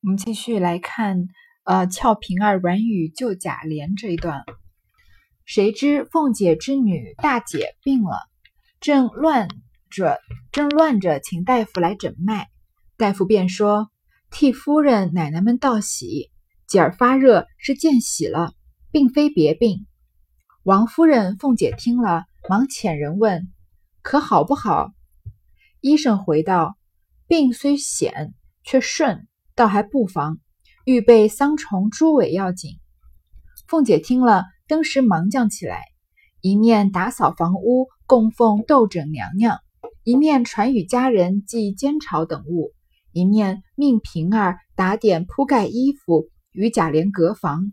我们继续来看，呃，俏平儿软语救贾琏这一段。谁知凤姐之女大姐病了，正乱着，正乱着，请大夫来诊脉。大夫便说：“替夫人、奶奶们道喜，姐儿发热是见喜了，并非别病。”王夫人、凤姐听了，忙遣人问：“可好不好？”医生回道：“病虽险，却顺。”倒还不妨，预备桑虫、猪尾要紧。凤姐听了，登时忙将起来，一面打扫房屋，供奉斗枕娘娘；一面传与家人寄煎炒等物；一面命平儿打点铺盖衣服，与贾琏隔房；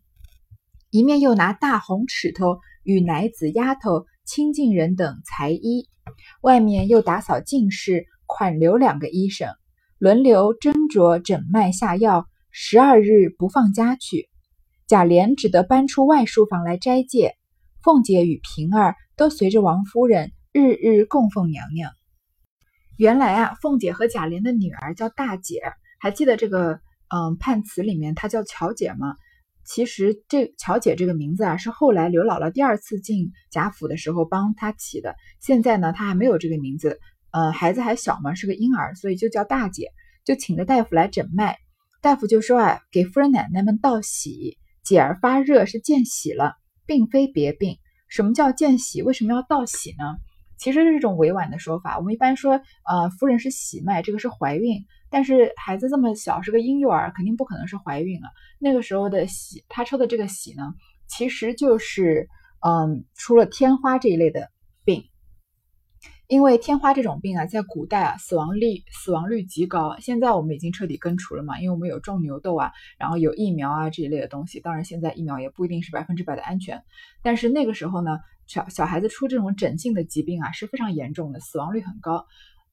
一面又拿大红尺头与奶子、丫头、亲近人等裁衣，外面又打扫净室，款留两个医生。轮流斟酌诊脉下药，十二日不放家去。贾琏只得搬出外书房来斋戒。凤姐与平儿都随着王夫人日日供奉娘娘。原来啊，凤姐和贾琏的女儿叫大姐，还记得这个嗯判词里面她叫巧姐吗？其实这巧姐这个名字啊，是后来刘姥姥第二次进贾府的时候帮她起的。现在呢，她还没有这个名字。呃，孩子还小嘛，是个婴儿，所以就叫大姐，就请着大夫来诊脉。大夫就说啊，给夫人奶奶们道喜，姐儿发热是见喜了，并非别病。什么叫见喜？为什么要道喜呢？其实是一种委婉的说法。我们一般说，呃，夫人是喜脉，这个是怀孕，但是孩子这么小，是个婴幼儿，肯定不可能是怀孕了。那个时候的喜，他抽的这个喜呢，其实就是，嗯，除了天花这一类的。因为天花这种病啊，在古代啊，死亡率死亡率极高。现在我们已经彻底根除了嘛，因为我们有种牛痘啊，然后有疫苗啊这一类的东西。当然，现在疫苗也不一定是百分之百的安全。但是那个时候呢，小小孩子出这种疹性的疾病啊，是非常严重的，死亡率很高。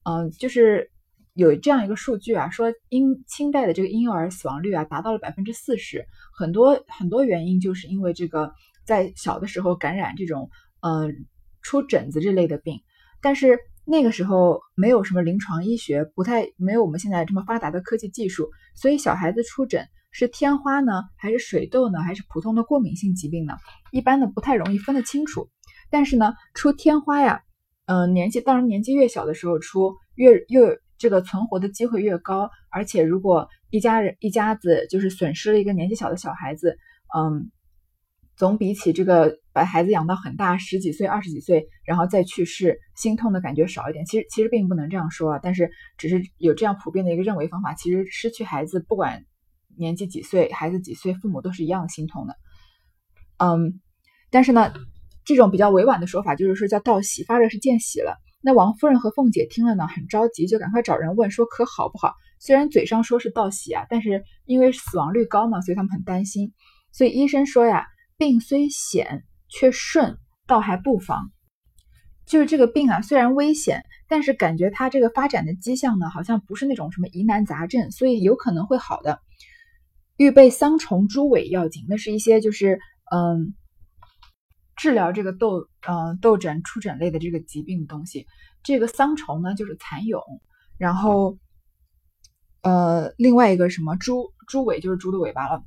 嗯，就是有这样一个数据啊，说婴清代的这个婴幼儿死亡率啊，达到了百分之四十。很多很多原因就是因为这个在小的时候感染这种嗯出疹子这类的病。但是那个时候没有什么临床医学，不太没有我们现在这么发达的科技技术，所以小孩子出疹是天花呢，还是水痘呢，还是普通的过敏性疾病呢？一般的不太容易分得清楚。但是呢，出天花呀，嗯，年纪当然年纪越小的时候出，越越这个存活的机会越高。而且如果一家人一家子就是损失了一个年纪小的小孩子，嗯。总比起这个把孩子养到很大十几岁、二十几岁，然后再去世，心痛的感觉少一点。其实其实并不能这样说啊，但是只是有这样普遍的一个认为方法。其实失去孩子，不管年纪几岁，孩子几岁，父母都是一样心痛的。嗯，但是呢，这种比较委婉的说法就是说叫道喜，发热是见喜了。那王夫人和凤姐听了呢，很着急，就赶快找人问说可好不好？虽然嘴上说是道喜啊，但是因为死亡率高嘛，所以他们很担心。所以医生说呀。病虽险，却顺，倒还不妨。就是这个病啊，虽然危险，但是感觉它这个发展的迹象呢，好像不是那种什么疑难杂症，所以有可能会好的。预备桑虫、猪尾要紧，那是一些就是嗯，治疗这个痘嗯痘疹、出疹类的这个疾病的东西。这个桑虫呢，就是蚕蛹，然后呃，另外一个什么猪猪尾就是猪的尾巴了，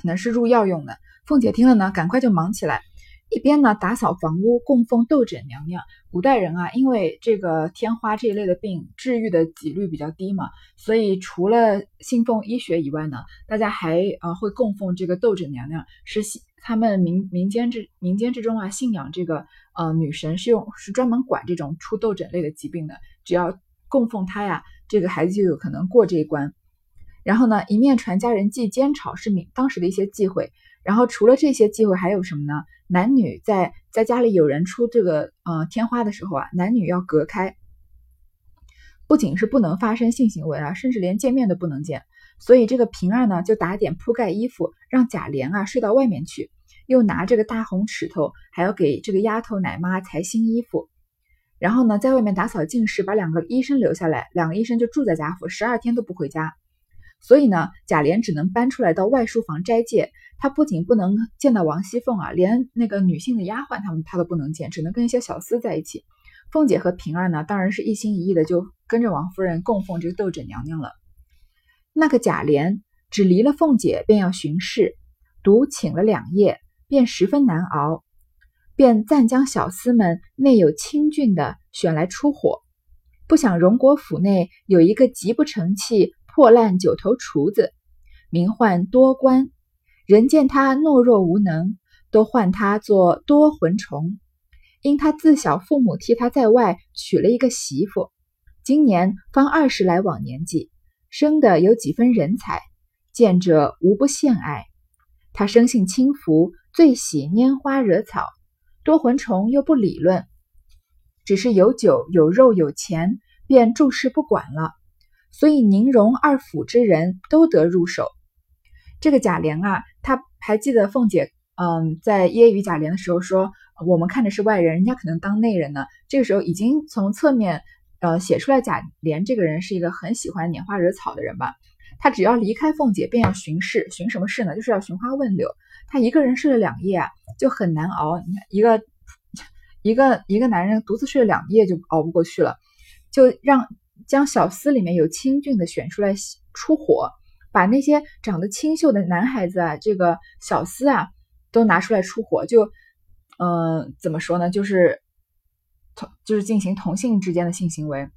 可能是入药用的。凤姐听了呢，赶快就忙起来，一边呢打扫房屋，供奉斗枕娘娘。古代人啊，因为这个天花这一类的病治愈的几率比较低嘛，所以除了信奉医学以外呢，大家还呃会供奉这个斗枕娘娘，是信他们民民间之民间之中啊信仰这个呃女神是用是专门管这种出痘疹类的疾病的，只要供奉她呀，这个孩子就有可能过这一关。然后呢，一面传家人祭煎炒是民当时的一些忌讳。然后除了这些忌讳，还有什么呢？男女在在家里有人出这个呃天花的时候啊，男女要隔开，不仅是不能发生性行为啊，甚至连见面都不能见。所以这个平儿呢，就打点铺盖衣服，让贾琏啊睡到外面去，又拿这个大红尺头，还要给这个丫头奶妈裁新衣服。然后呢，在外面打扫净室，把两个医生留下来，两个医生就住在贾府，十二天都不回家。所以呢，贾琏只能搬出来到外书房斋戒。他不仅不能见到王熙凤啊，连那个女性的丫鬟他们他都不能见，只能跟一些小厮在一起。凤姐和平儿呢，当然是一心一意的就跟着王夫人供奉这个斗枕娘娘了。那个贾琏只离了凤姐便要巡视，独请了两夜，便十分难熬，便暂将小厮们内有清俊的选来出火。不想荣国府内有一个极不成器、破烂九头厨子，名唤多官，人见他懦弱无能，都唤他做多魂虫。因他自小父母替他在外娶了一个媳妇，今年方二十来往年纪，生的有几分人才，见者无不羡爱。他生性轻浮，最喜拈花惹草，多魂虫又不理论。只是有酒有肉有钱，便注视不管了。所以宁荣二府之人都得入手。这个贾琏啊，还记得凤姐，嗯，在揶揄贾琏的时候说：“我们看着是外人，人家可能当内人呢。”这个时候已经从侧面，呃，写出来贾琏这个人是一个很喜欢拈花惹草的人吧。他只要离开凤姐，便要巡视，巡什么事呢？就是要寻花问柳。他一个人睡了两夜啊，就很难熬。你看一个。一个一个男人独自睡了两夜就熬不过去了，就让将小厮里面有清俊的选出来出火，把那些长得清秀的男孩子啊，这个小厮啊都拿出来出火，就嗯怎么说呢？就是同就是进行同性之间的性行为，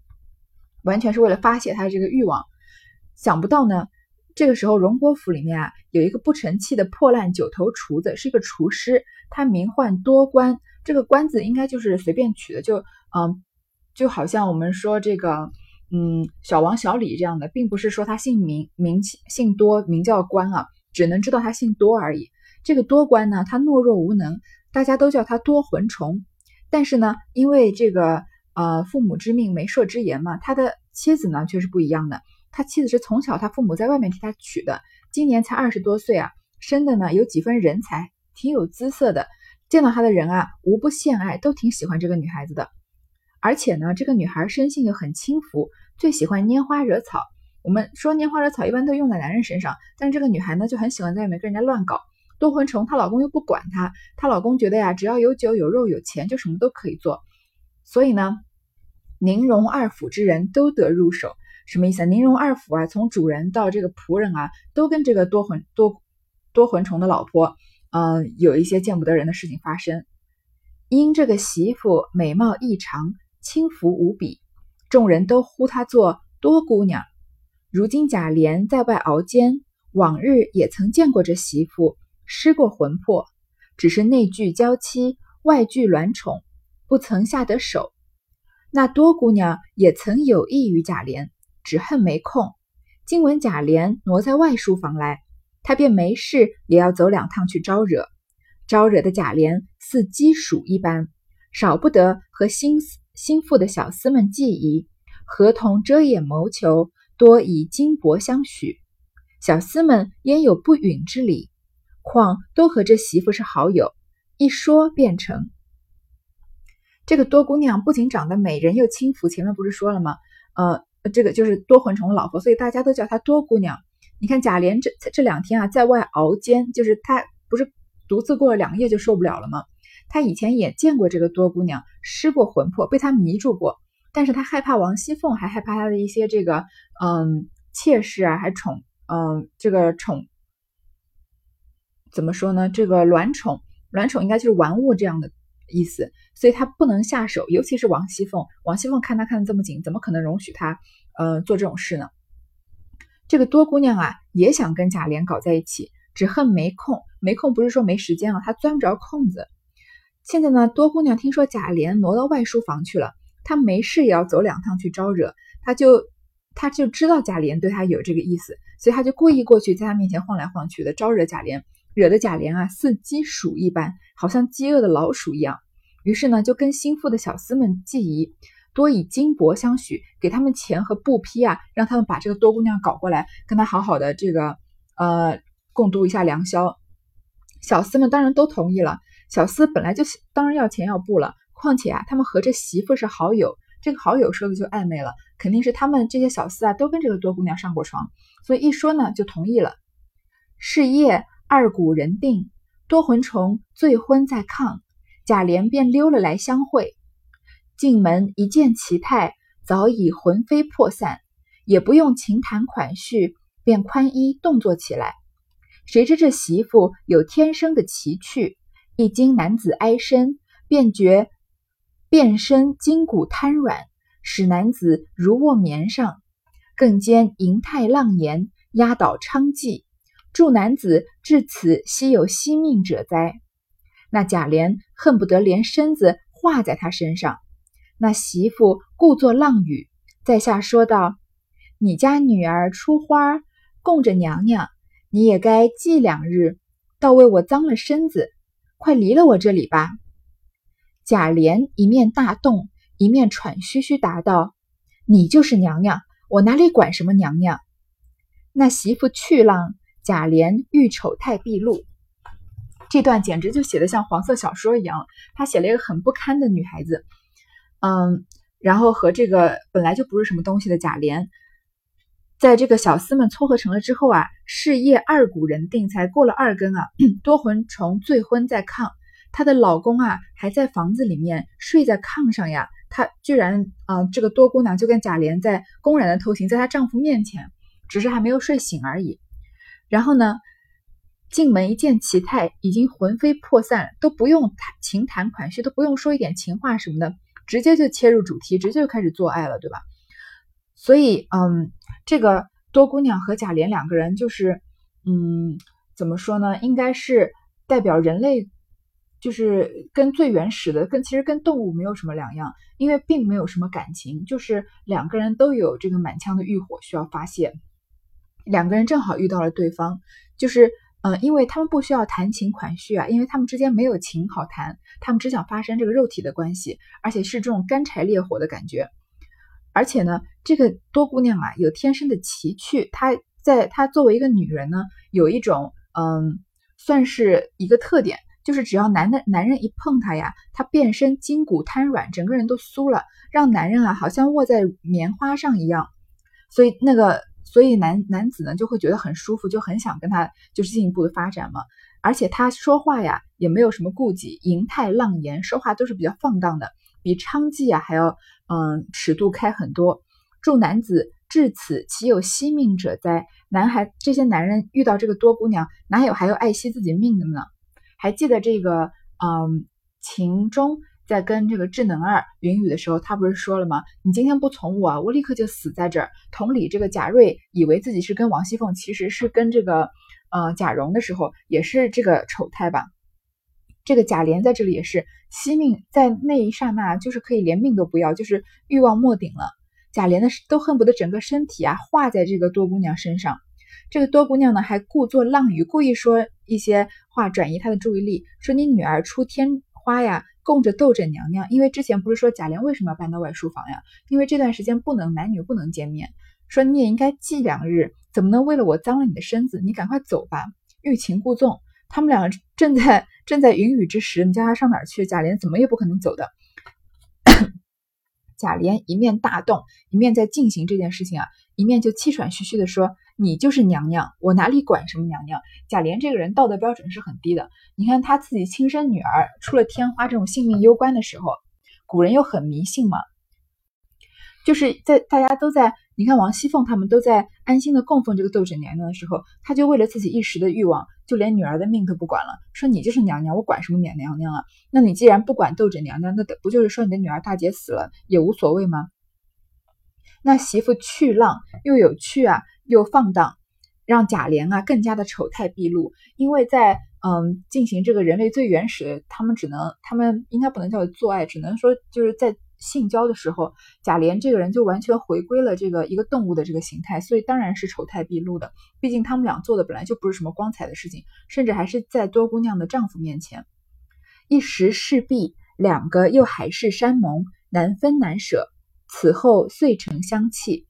完全是为了发泄他的这个欲望。想不到呢，这个时候荣国府里面啊有一个不成器的破烂九头厨子，是一个厨师，他名唤多官。这个官字应该就是随便取的，就嗯，就好像我们说这个嗯小王小李这样的，并不是说他姓名名姓多名叫官啊，只能知道他姓多而已。这个多官呢，他懦弱无能，大家都叫他多魂虫。但是呢，因为这个呃父母之命媒妁之言嘛，他的妻子呢却是不一样的。他妻子是从小他父母在外面替他娶的，今年才二十多岁啊，生的呢有几分人才，挺有姿色的。见到他的人啊，无不羡爱，都挺喜欢这个女孩子的。而且呢，这个女孩生性又很轻浮，最喜欢拈花惹草。我们说拈花惹草一般都用在男人身上，但是这个女孩呢，就很喜欢在外面跟人家乱搞。多魂虫，她老公又不管她，她老公觉得呀，只要有酒有肉有钱，就什么都可以做。所以呢，宁荣二府之人都得入手，什么意思？宁荣二府啊，从主人到这个仆人啊，都跟这个多魂多多魂虫的老婆。嗯，有一些见不得人的事情发生。因这个媳妇美貌异常，轻浮无比，众人都呼她做多姑娘。如今贾琏在外熬煎，往日也曾见过这媳妇，失过魂魄，只是内惧娇妻，外惧鸾宠，不曾下得手。那多姑娘也曾有意于贾琏，只恨没空。今闻贾琏挪在外书房来。他便没事也要走两趟去招惹，招惹的贾琏似鸡鼠一般，少不得和心思心腹的小厮们计疑，合同遮掩谋求，多以金帛相许。小厮们焉有不允之理？况都和这媳妇是好友，一说便成。这个多姑娘不仅长得美人又轻浮，前面不是说了吗？呃，这个就是多魂虫的老婆，所以大家都叫她多姑娘。你看贾琏这这两天啊，在外熬煎，就是他不是独自过了两夜就受不了了吗？他以前也见过这个多姑娘，失过魂魄，被她迷住过，但是他害怕王熙凤，还害怕他的一些这个嗯妾室啊，还宠嗯这个宠怎么说呢？这个卵宠，卵宠应该就是玩物这样的意思，所以他不能下手，尤其是王熙凤，王熙凤看他看的这么紧，怎么可能容许他呃做这种事呢？这个多姑娘啊，也想跟贾琏搞在一起，只恨没空。没空不是说没时间啊，她钻不着空子。现在呢，多姑娘听说贾琏挪到外书房去了，她没事也要走两趟去招惹，她就她就知道贾琏对她有这个意思，所以她就故意过去，在他面前晃来晃去的招惹贾琏，惹得贾琏啊似鸡鼠一般，好像饥饿的老鼠一样。于是呢，就跟心腹的小厮们计议。多以金帛相许，给他们钱和布匹啊，让他们把这个多姑娘搞过来，跟他好好的这个呃共度一下良宵。小厮们当然都同意了。小厮本来就当然要钱要布了，况且啊，他们和这媳妇是好友，这个好友说的就暧昧了，肯定是他们这些小厮啊都跟这个多姑娘上过床，所以一说呢就同意了。是夜二鼓人定，多魂虫醉昏在炕，贾琏便溜了来相会。进门一见其态，早已魂飞魄散，也不用情谈款叙，便宽衣动作起来。谁知这媳妇有天生的奇趣，一经男子挨身，便觉变身筋骨瘫软，使男子如卧棉上，更兼银泰浪言，压倒娼妓，助男子至此稀有惜命者哉？那贾琏恨不得连身子画在他身上。那媳妇故作浪语，在下说道：“你家女儿出花供着娘娘。”你也该祭两日，倒为我脏了身子，快离了我这里吧。贾琏一面大动，一面喘吁吁答道：“你就是娘娘，我哪里管什么娘娘？”那媳妇去浪，贾琏欲丑态毕露。这段简直就写的像黄色小说一样，他写了一个很不堪的女孩子，嗯，然后和这个本来就不是什么东西的贾琏。在这个小厮们撮合成了之后啊，事业二股人定，才过了二更啊，多魂虫醉昏在炕，她的老公啊还在房子里面睡在炕上呀，她居然啊，这个多姑娘就跟贾琏在公然的偷情，在她丈夫面前，只是还没有睡醒而已。然后呢，进门一见其态，已经魂飞魄散，都不用谈情谈款叙，都不用说一点情话什么的，直接就切入主题，直接就开始做爱了，对吧？所以，嗯。这个多姑娘和贾琏两个人就是，嗯，怎么说呢？应该是代表人类，就是跟最原始的，跟其实跟动物没有什么两样，因为并没有什么感情，就是两个人都有这个满腔的欲火需要发泄，两个人正好遇到了对方，就是，嗯，因为他们不需要谈情款叙啊，因为他们之间没有情好谈，他们只想发生这个肉体的关系，而且是这种干柴烈火的感觉。而且呢，这个多姑娘啊，有天生的奇趣。她在她作为一个女人呢，有一种嗯，算是一个特点，就是只要男的男人一碰她呀，她变身筋骨瘫软，整个人都酥了，让男人啊好像卧在棉花上一样。所以那个，所以男男子呢就会觉得很舒服，就很想跟她就是进一步的发展嘛。而且她说话呀也没有什么顾忌，银泰浪言，说话都是比较放荡的。比娼妓啊还要嗯尺度开很多，祝男子至此岂有惜命者哉？男孩这些男人遇到这个多姑娘，哪有还要爱惜自己命的呢？还记得这个嗯秦钟在跟这个智能二云雨的时候，他不是说了吗？你今天不从我，我立刻就死在这儿。同理，这个贾瑞以为自己是跟王熙凤，其实是跟这个呃贾蓉的时候，也是这个丑态吧？这个贾琏在这里也是惜命，在那一刹那，就是可以连命都不要，就是欲望没顶了。贾琏呢，都恨不得整个身体啊化在这个多姑娘身上。这个多姑娘呢，还故作浪语，故意说一些话转移他的注意力，说你女儿出天花呀，供着斗枕娘娘。因为之前不是说贾琏为什么要搬到外书房呀？因为这段时间不能男女不能见面，说你也应该祭两日，怎么能为了我脏了你的身子？你赶快走吧，欲擒故纵。他们两个正在正在云雨之时，你叫他上哪儿去？贾琏怎么也不可能走的。贾琏一面大动，一面在进行这件事情啊，一面就气喘吁吁地说：“你就是娘娘，我哪里管什么娘娘？”贾琏这个人道德标准是很低的。你看他自己亲生女儿出了天花，这种性命攸关的时候，古人又很迷信嘛，就是在大家都在。你看王熙凤他们都在安心的供奉这个斗枕娘娘的时候，他就为了自己一时的欲望，就连女儿的命都不管了，说你就是娘娘，我管什么娘娘娘啊？那你既然不管斗枕娘娘，那不就是说你的女儿大姐死了也无所谓吗？那媳妇去浪又有趣啊，又放荡，让贾琏啊更加的丑态毕露。因为在嗯进行这个人类最原始，他们只能他们应该不能叫做爱，只能说就是在。性交的时候，贾琏这个人就完全回归了这个一个动物的这个形态，所以当然是丑态毕露的。毕竟他们俩做的本来就不是什么光彩的事情，甚至还是在多姑娘的丈夫面前。一时势必两个又海誓山盟，难分难舍。此后遂成相弃。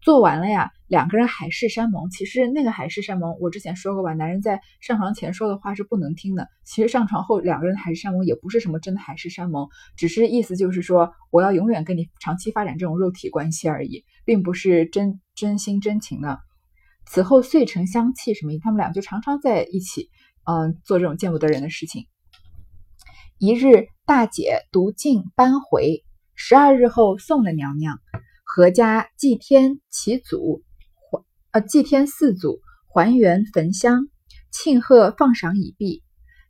做完了呀。两个人海誓山盟，其实那个海誓山盟，我之前说过吧，男人在上床前说的话是不能听的。其实上床后两个人海誓山盟也不是什么真的海誓山盟，只是意思就是说我要永远跟你长期发展这种肉体关系而已，并不是真真心真情的。此后遂成相契，什么意思？他们俩就常常在一起，嗯，做这种见不得人的事情。一日，大姐独进搬回，十二日后送了娘娘，阖家祭天祈祖。呃，祭天四祖，还原焚香，庆贺放赏已毕。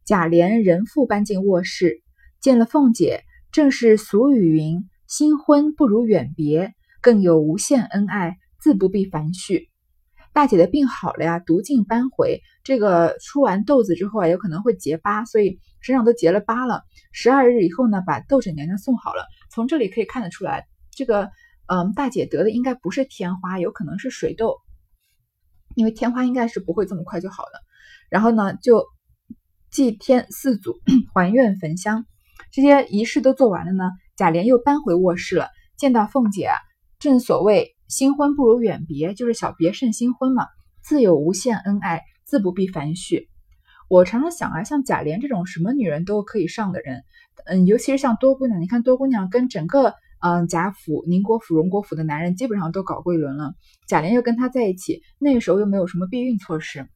贾琏人复搬进卧室，见了凤姐，正是俗语云：“新婚不如远别”，更有无限恩爱，自不必繁叙。大姐的病好了呀，毒尽搬回。这个出完豆子之后啊，有可能会结疤，所以身上都结了疤了。十二日以后呢，把豆婶娘娘送好了。从这里可以看得出来，这个嗯，大姐得的应该不是天花，有可能是水痘，因为天花应该是不会这么快就好的。然后呢，就祭天四祖，还愿焚香，这些仪式都做完了呢。贾琏又搬回卧室了，见到凤姐，正所谓。新婚不如远别，就是小别胜新婚嘛，自有无限恩爱，自不必繁叙。我常常想啊，像贾琏这种什么女人都可以上的人，嗯，尤其是像多姑娘，你看多姑娘跟整个嗯贾府、宁国府、荣国府的男人基本上都搞过一轮了，贾琏又跟他在一起，那个时候又没有什么避孕措施，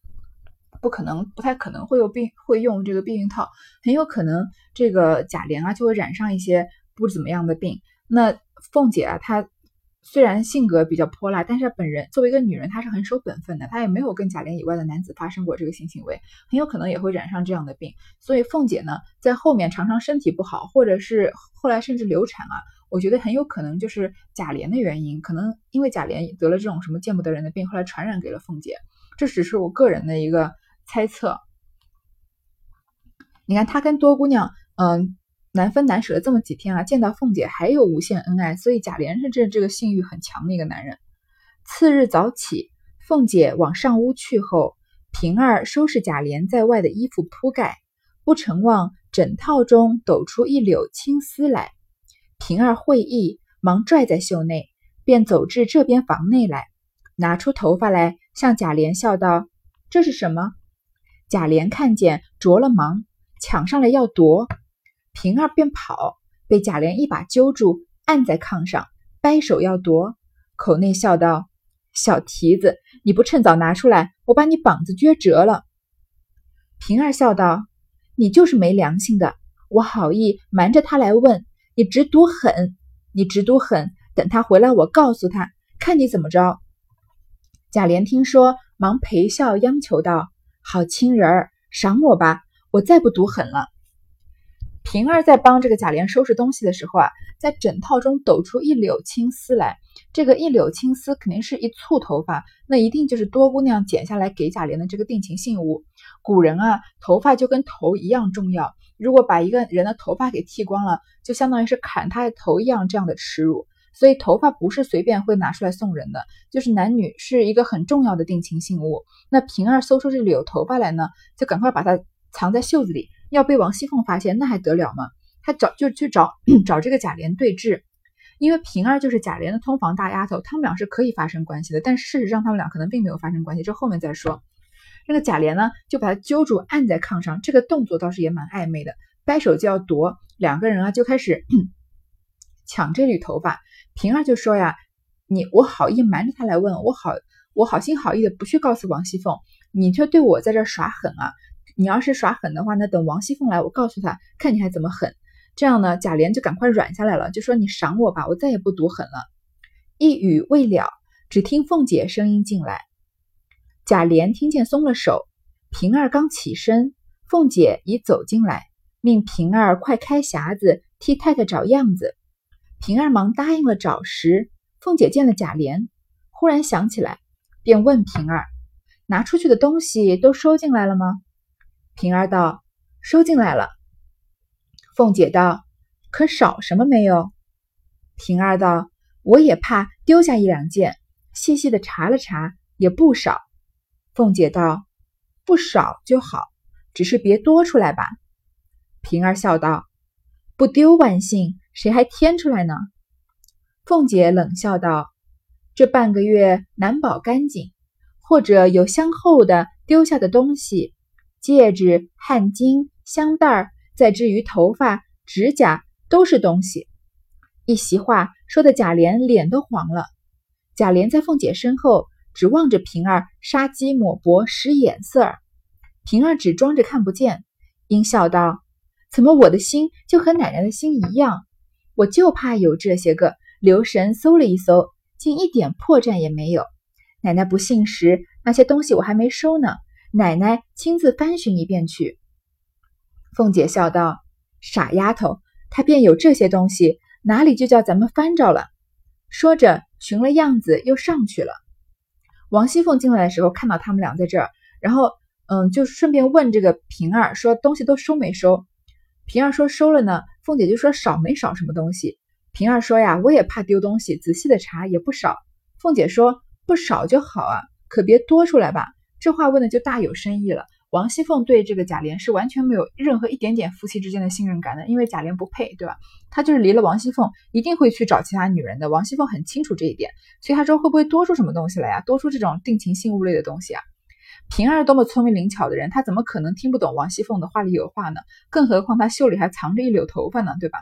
不可能，不太可能会有避会用这个避孕套，很有可能这个贾琏啊就会染上一些不怎么样的病。那凤姐啊，她。虽然性格比较泼辣，但是本人作为一个女人，她是很守本分的。她也没有跟贾琏以外的男子发生过这个性行为，很有可能也会染上这样的病。所以凤姐呢，在后面常常身体不好，或者是后来甚至流产啊，我觉得很有可能就是贾琏的原因。可能因为贾琏得了这种什么见不得人的病，后来传染给了凤姐。这只是我个人的一个猜测。你看他跟多姑娘，嗯。难分难舍了这么几天啊，见到凤姐还有无限恩爱，所以贾琏是这这个性欲很强的一个男人。次日早起，凤姐往上屋去后，平儿收拾贾琏在外的衣服铺盖，不成望枕套中抖出一绺青丝来。平儿会意，忙拽在袖内，便走至这边房内来，拿出头发来，向贾琏笑道：“这是什么？”贾琏看见，着了忙，抢上来要夺。平儿便跑，被贾琏一把揪住，按在炕上，掰手要夺，口内笑道：“小蹄子，你不趁早拿出来，我把你膀子撅折了。”平儿笑道：“你就是没良心的，我好意瞒着他来问你，只赌狠，你只赌狠，等他回来，我告诉他，看你怎么着。”贾琏听说，忙陪笑央求道：“好亲人儿，赏我吧，我再不赌狠了。”平儿在帮这个贾琏收拾东西的时候啊，在枕套中抖出一绺青丝来。这个一绺青丝肯定是一簇头发，那一定就是多姑娘剪下来给贾琏的这个定情信物。古人啊，头发就跟头一样重要，如果把一个人的头发给剃光了，就相当于是砍他的头一样这样的耻辱。所以头发不是随便会拿出来送人的，就是男女是一个很重要的定情信物。那平儿搜出这里有头发来呢，就赶快把它藏在袖子里。要被王熙凤发现，那还得了吗？他找就去找 找这个贾琏对峙，因为平儿就是贾琏的通房大丫头，他们俩是可以发生关系的。但事实上，他们俩可能并没有发生关系，这后面再说。这个贾琏呢，就把他揪住，按在炕上，这个动作倒是也蛮暧昧的，掰手就要夺，两个人啊就开始 抢这缕头发。平儿就说呀：“你我好意瞒着他来问，我好我好心好意的不去告诉王熙凤，你却对我在这耍狠啊！”你要是耍狠的话，那等王熙凤来，我告诉她，看你还怎么狠。这样呢，贾琏就赶快软下来了，就说：“你赏我吧，我再也不赌狠了。”一语未了，只听凤姐声音进来。贾琏听见松了手，平儿刚起身，凤姐已走进来，命平儿快开匣子替太太找样子。平儿忙答应了找时，凤姐见了贾琏，忽然想起来，便问平儿：“拿出去的东西都收进来了吗？”平儿道：“收进来了。”凤姐道：“可少什么没有？”平儿道：“我也怕丢下一两件，细细的查了查，也不少。”凤姐道：“不少就好，只是别多出来吧。”平儿笑道：“不丢万幸，谁还添出来呢？”凤姐冷笑道：“这半个月难保干净，或者有相后的丢下的东西。”戒指、汗巾、香袋儿，再至于头发、指甲，都是东西。一席话说的贾琏脸都黄了。贾琏在凤姐身后，只望着平儿杀鸡抹脖使眼色儿。平儿只装着看不见，阴笑道：“怎么我的心就和奶奶的心一样？我就怕有这些个。留神搜了一搜，竟一点破绽也没有。奶奶不信时，那些东西我还没收呢。奶奶亲自翻寻一遍去。凤姐笑道：“傻丫头，他便有这些东西，哪里就叫咱们翻着了？”说着，寻了样子又上去了。王熙凤进来的时候，看到他们俩在这儿，然后嗯，就顺便问这个平儿说：“东西都收没收？”平儿说：“收了呢。”凤姐就说：“少没少什么东西？”平儿说：“呀，我也怕丢东西，仔细的查也不少。”凤姐说：“不少就好啊，可别多出来吧。”这话问的就大有深意了。王熙凤对这个贾琏是完全没有任何一点点夫妻之间的信任感的，因为贾琏不配，对吧？他就是离了王熙凤，一定会去找其他女人的。王熙凤很清楚这一点，所以她说会不会多出什么东西来呀？多出这种定情信物类的东西啊？平儿多么聪明灵巧的人，她怎么可能听不懂王熙凤的话里有话呢？更何况她袖里还藏着一绺头发呢，对吧？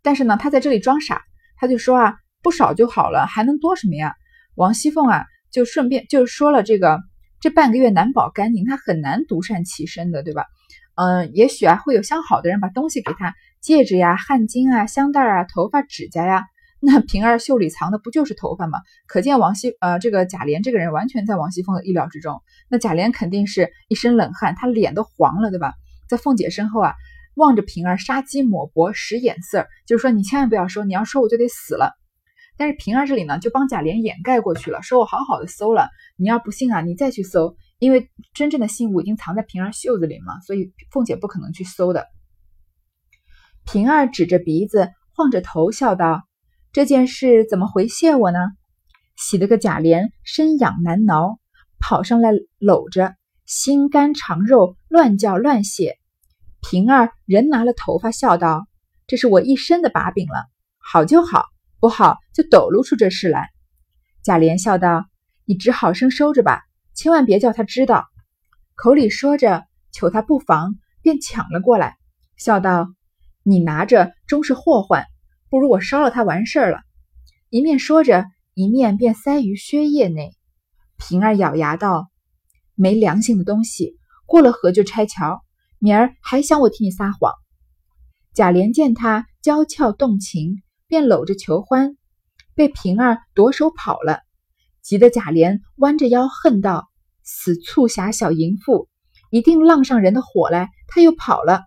但是呢，她在这里装傻，她就说啊，不少就好了，还能多什么呀？王熙凤啊，就顺便就说了这个。这半个月难保干净，他很难独善其身的，对吧？嗯，也许啊会有相好的人把东西给他，戒指呀、汗巾啊、香袋啊、头发、指甲呀。那平儿袖里藏的不就是头发吗？可见王熙呃这个贾琏这个人完全在王熙凤的意料之中。那贾琏肯定是一身冷汗，他脸都黄了，对吧？在凤姐身后啊，望着平儿杀鸡抹脖使眼色，就是说你千万不要说，你要说我就得死了。但是平儿这里呢，就帮贾琏掩盖过去了，说我好好的搜了，你要不信啊，你再去搜，因为真正的信物已经藏在平儿袖子里嘛，所以凤姐不可能去搜的。平儿指着鼻子，晃着头笑道：“这件事怎么回谢我呢？”喜得个贾琏身痒难挠，跑上来搂着，心肝肠肉乱叫乱谢。平儿人拿了头发笑道：“这是我一身的把柄了，好就好。”不好，就抖露出这事来。贾琏笑道：“你只好生收着吧，千万别叫他知道。”口里说着，求他不妨，便抢了过来，笑道：“你拿着终是祸患，不如我烧了它完事儿了。”一面说着，一面便塞于靴叶内。平儿咬牙道：“没良心的东西，过了河就拆桥，明儿还想我替你撒谎。”贾琏见他娇俏动情。便搂着求欢，被平儿夺手跑了，急得贾琏弯着腰恨道：“死促狭小淫妇，一定浪上人的火来，他又跑了。”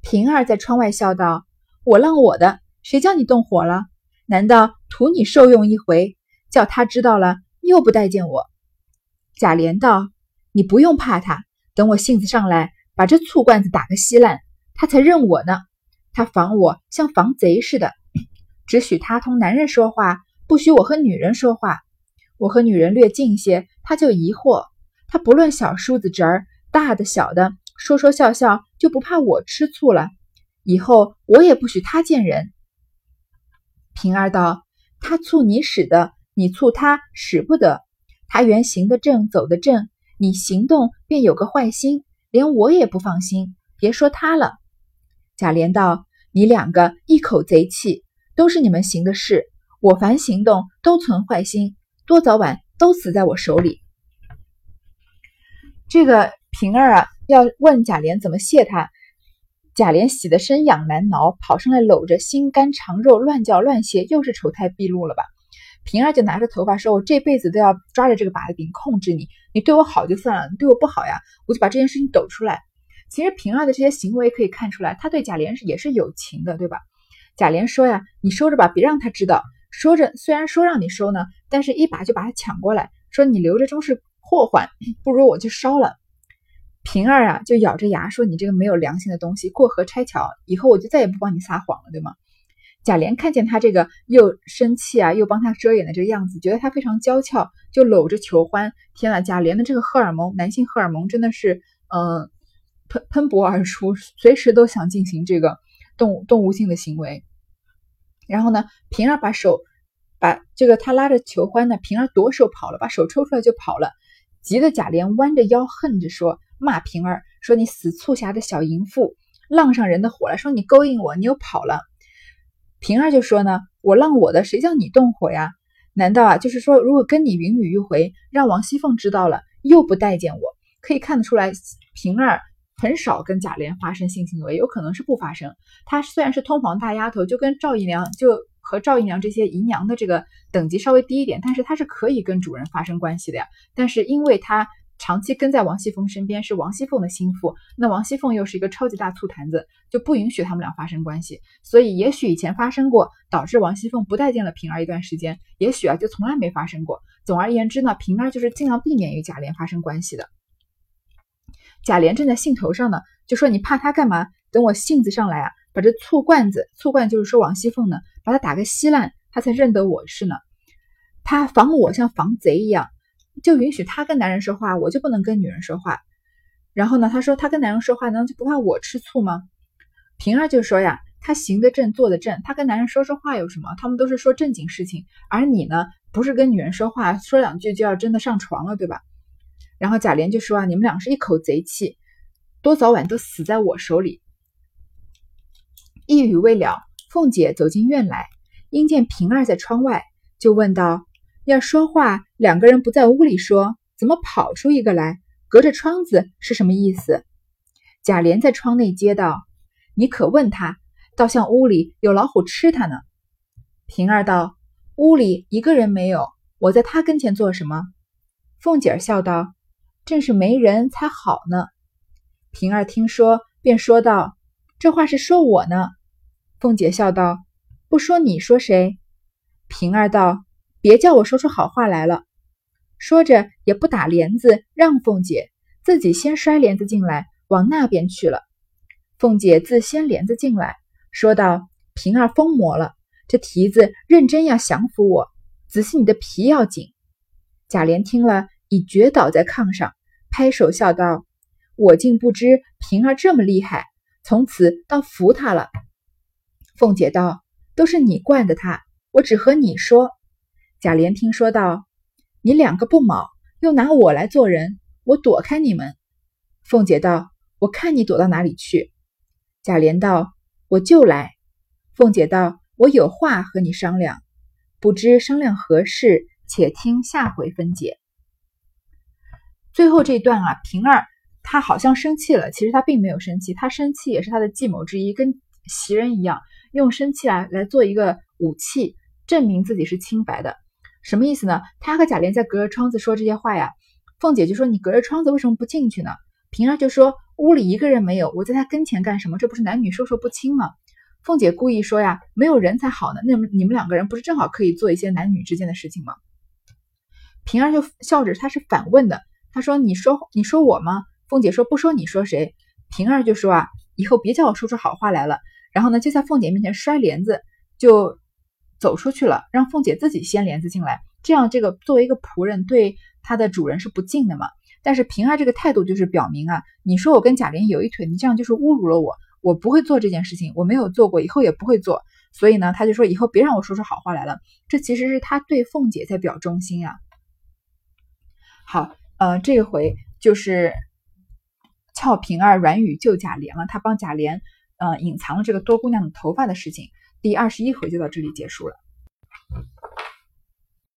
平儿在窗外笑道：“我浪我的，谁叫你动火了？难道图你受用一回，叫他知道了又不待见我？”贾琏道：“你不用怕他，等我性子上来，把这醋罐子打个稀烂，他才认我呢。”他防我像防贼似的，只许他同男人说话，不许我和女人说话。我和女人略近些，他就疑惑。他不论小叔子侄儿，大的小的，说说笑笑，就不怕我吃醋了。以后我也不许他见人。平儿道：“他醋你使的，你醋他使不得。他原行得正，走得正，你行动便有个坏心，连我也不放心。别说他了。”贾琏道：“你两个一口贼气，都是你们行的事。我凡行动都存坏心，多早晚都死在我手里。”这个平儿啊，要问贾琏怎么谢他。贾琏喜得身痒难挠，跑上来搂着，心肝肠肉乱叫乱谢，又是丑态毕露了吧？平儿就拿着头发说：“我这辈子都要抓着这个把柄控制你，你对我好就算了，你对我不好呀，我就把这件事情抖出来。”其实平儿的这些行为可以看出来，他对贾琏是也是有情的，对吧？贾琏说呀：“你收着吧，别让他知道。”说着，虽然说让你收呢，但是一把就把他抢过来，说：“你留着终是祸患，不如我就烧了。”平儿啊，就咬着牙说：“你这个没有良心的东西，过河拆桥，以后我就再也不帮你撒谎了，对吗？”贾琏看见他这个又生气啊，又帮他遮掩的这个样子，觉得他非常娇俏，就搂着求欢。天呐，贾琏的这个荷尔蒙，男性荷尔蒙真的是，嗯。喷喷薄而出，随时都想进行这个动物动物性的行为。然后呢，平儿把手把这个他拉着求欢呢，平儿夺手跑了，把手抽出来就跑了，急得贾琏弯着腰恨着说：“骂平儿说你死促狭的小淫妇，浪上人的火了，说你勾引我，你又跑了。”平儿就说呢：“我浪我的，谁叫你动火呀？难道啊，就是说如果跟你云雨一回，让王熙凤知道了，又不待见我？可以看得出来，平儿。”很少跟贾琏发生性行为，有可能是不发生。她虽然是通房大丫头，就跟赵姨娘就和赵姨娘这些姨娘的这个等级稍微低一点，但是她是可以跟主人发生关系的呀。但是因为她长期跟在王熙凤身边，是王熙凤的心腹，那王熙凤又是一个超级大醋坛子，就不允许他们俩发生关系。所以也许以前发生过，导致王熙凤不待见了平儿一段时间；也许啊，就从来没发生过。总而言之呢，平儿就是尽量避免与贾琏发生关系的。贾琏正在兴头上呢，就说：“你怕他干嘛？等我性子上来啊，把这醋罐子，醋罐就是说王熙凤呢，把它打个稀烂，他才认得我是呢。他防我像防贼一样。”就允许他跟男人说话，我就不能跟女人说话。然后呢，他说他跟男人说话，难道就不怕我吃醋吗？平儿就说呀，他行得正，坐得正，他跟男人说说话有什么？他们都是说正经事情，而你呢，不是跟女人说话，说两句就要真的上床了，对吧？然后贾琏就说啊，你们俩是一口贼气，多早晚都死在我手里。一语未了，凤姐走进院来，因见平儿在窗外，就问道。要说话，两个人不在屋里说，怎么跑出一个来？隔着窗子是什么意思？贾琏在窗内接道：“你可问他，倒像屋里有老虎吃他呢。”平儿道：“屋里一个人没有，我在他跟前做什么？”凤姐儿笑道：“正是没人才好呢。”平儿听说，便说道：“这话是说我呢。”凤姐笑道：“不说你说谁？”平儿道。别叫我说出好话来了。说着，也不打帘子，让凤姐自己先摔帘子进来，往那边去了。凤姐自掀帘子进来，说道：“平儿疯魔了，这蹄子认真要降服我，仔细你的皮要紧。”贾琏听了，已绝倒在炕上，拍手笑道：“我竟不知平儿这么厉害，从此倒服他了。”凤姐道：“都是你惯的他，我只和你说。”贾琏听说道：“你两个不卯，又拿我来做人，我躲开你们。”凤姐道：“我看你躲到哪里去。”贾琏道：“我就来。”凤姐道：“我有话和你商量，不知商量何事，且听下回分解。”最后这段啊，平儿她好像生气了，其实她并没有生气，她生气也是她的计谋之一，跟袭人一样，用生气来来做一个武器，证明自己是清白的。什么意思呢？他和贾琏在隔着窗子说这些话呀。凤姐就说：“你隔着窗子为什么不进去呢？”平儿就说：“屋里一个人没有，我在他跟前干什么？这不是男女授受不亲吗？”凤姐故意说呀：“没有人才好呢。那么你们两个人不是正好可以做一些男女之间的事情吗？”平儿就笑着，他是反问的。他说：“你说你说我吗？”凤姐说：“不说你说谁？”平儿就说：“啊，以后别叫我说出好话来了。”然后呢，就在凤姐面前摔帘子，就。走出去了，让凤姐自己掀帘子进来，这样这个作为一个仆人对他的主人是不敬的嘛。但是平儿这个态度就是表明啊，你说我跟贾琏有一腿，你这样就是侮辱了我，我不会做这件事情，我没有做过，以后也不会做。所以呢，他就说以后别让我说出好话来了。这其实是他对凤姐在表忠心啊。好，呃，这回就是俏平儿软语救贾琏了，他帮贾琏呃隐藏了这个多姑娘的头发的事情。第二十一回就到这里结束了。